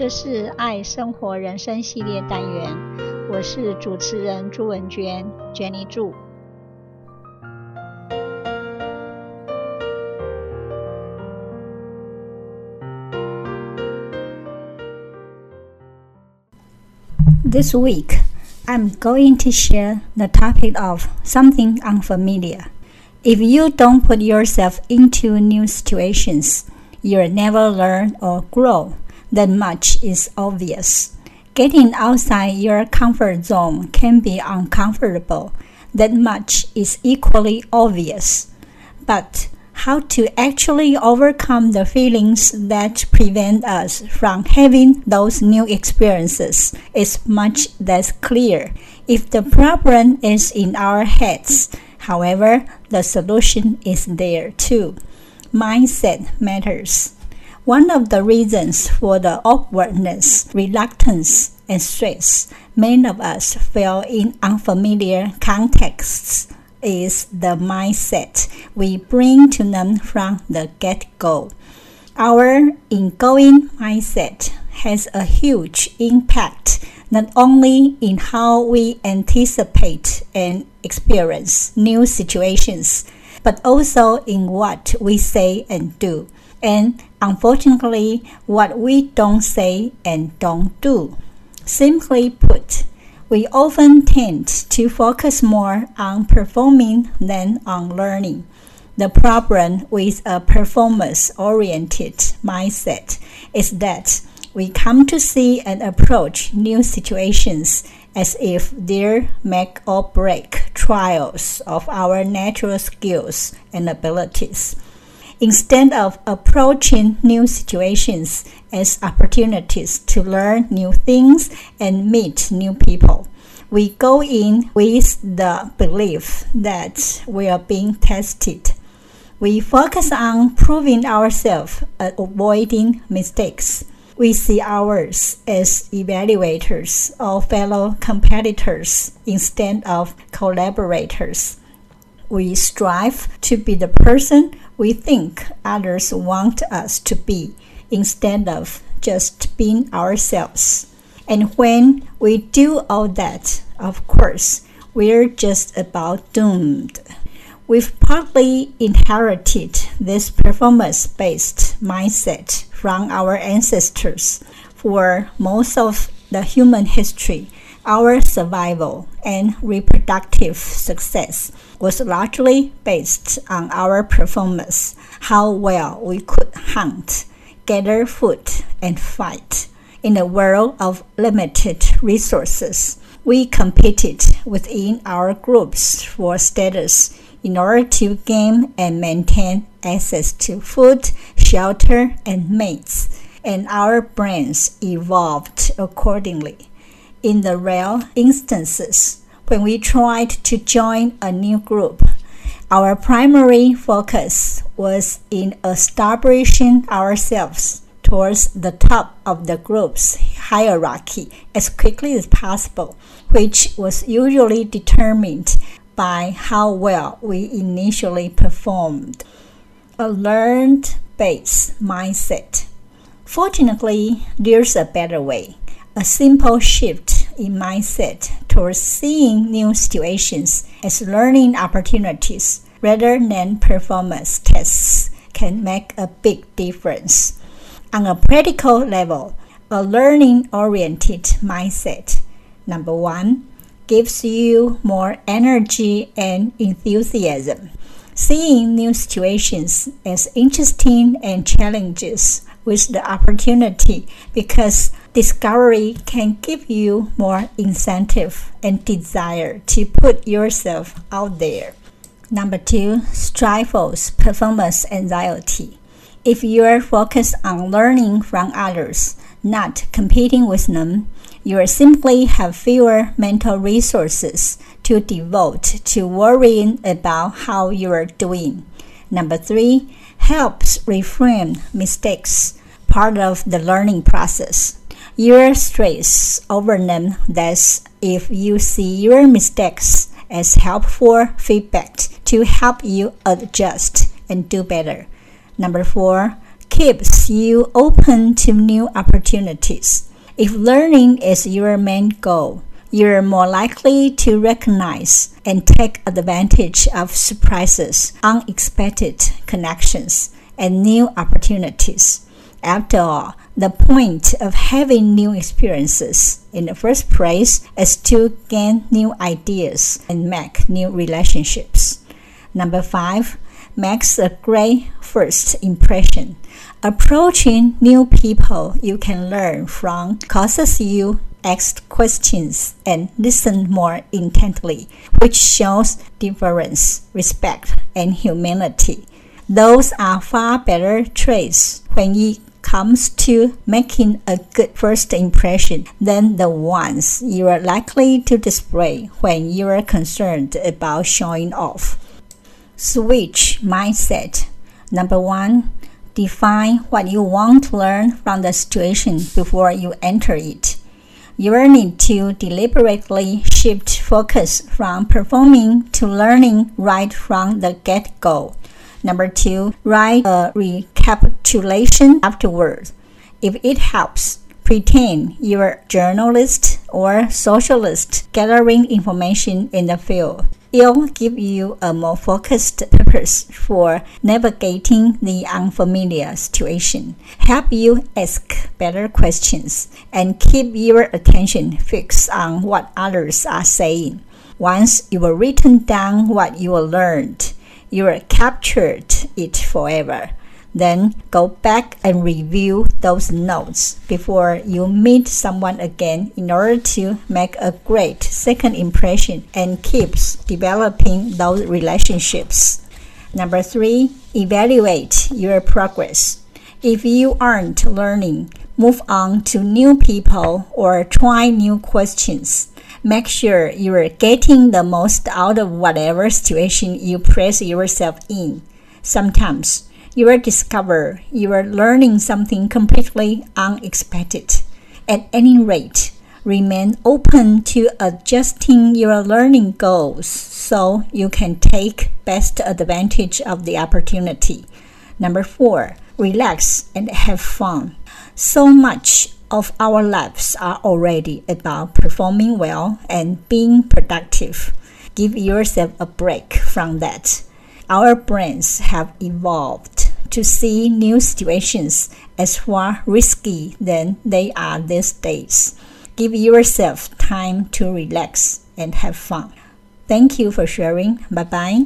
这是爱生活人生系列单元，我是主持人朱文娟，Jenny 朱。This week, I'm going to share the topic of something unfamiliar. If you don't put yourself into new situations, you'll never learn or grow. That much is obvious. Getting outside your comfort zone can be uncomfortable. That much is equally obvious. But how to actually overcome the feelings that prevent us from having those new experiences is much less clear if the problem is in our heads. However, the solution is there too. Mindset matters. One of the reasons for the awkwardness, reluctance, and stress many of us feel in unfamiliar contexts is the mindset we bring to them from the get go. Our ingoing mindset has a huge impact not only in how we anticipate and experience new situations, but also in what we say and do, and unfortunately, what we don't say and don't do. Simply put, we often tend to focus more on performing than on learning. The problem with a performance oriented mindset is that we come to see and approach new situations as if they're make or break trials of our natural skills and abilities. Instead of approaching new situations as opportunities to learn new things and meet new people, we go in with the belief that we are being tested. We focus on proving ourselves avoiding mistakes. We see ours as evaluators or fellow competitors instead of collaborators. We strive to be the person we think others want us to be instead of just being ourselves. And when we do all that, of course, we're just about doomed. We've partly inherited this performance based mindset from our ancestors. For most of the human history, our survival and reproductive success was largely based on our performance, how well we could hunt, gather food, and fight. In a world of limited resources, we competed within our groups for status in order to gain and maintain access to food, shelter, and mates, and our brains evolved accordingly. In the rare instances when we tried to join a new group, our primary focus was in establishing ourselves towards the top of the group's hierarchy as quickly as possible, which was usually determined by how well we initially performed. A learned base mindset. Fortunately, there's a better way. A simple shift in mindset towards seeing new situations as learning opportunities rather than performance tests can make a big difference. On a practical level, a learning oriented mindset, number one, gives you more energy and enthusiasm. Seeing new situations as interesting and challenges with the opportunity because discovery can give you more incentive and desire to put yourself out there. Number two, stifles performance anxiety. If you're focused on learning from others, not competing with them, you will simply have fewer mental resources to devote to worrying about how you are doing. Number three, helps reframe mistakes, part of the learning process. Your stress over them That's if you see your mistakes as helpful feedback to help you adjust and do better. Number four, keeps you open to new opportunities. If learning is your main goal, you're more likely to recognize and take advantage of surprises, unexpected connections, and new opportunities. After all, the point of having new experiences in the first place uh, is to gain new ideas and make new relationships. Number five, makes a great first impression. Approaching new people you can learn from causes you ask questions and listen more intently, which shows deference, respect, and humility. Those are far better traits when it comes to making a good first impression than the ones you are likely to display when you are concerned about showing off. Switch mindset. Number one, define what you want to learn from the situation before you enter it. You will need to deliberately shift focus from performing to learning right from the get go. Number two, write a recapitulation afterwards. If it helps, pretend you're a journalist or socialist gathering information in the field. It'll give you a more focused purpose for navigating the unfamiliar situation, help you ask better questions, and keep your attention fixed on what others are saying. Once you've written down what you learned, you've captured it forever. Then go back and review those notes before you meet someone again in order to make a great second impression and keeps developing those relationships. Number three, evaluate your progress. If you aren't learning, move on to new people or try new questions. Make sure you're getting the most out of whatever situation you place yourself in. Sometimes you will discover you are learning something completely unexpected. At any rate, remain open to adjusting your learning goals so you can take best advantage of the opportunity. Number four, relax and have fun. So much of our lives are already about performing well and being productive. Give yourself a break from that. Our brains have evolved to see new situations as far risky than they are these days. Give yourself time to relax and have fun. Thank you for sharing. Bye bye.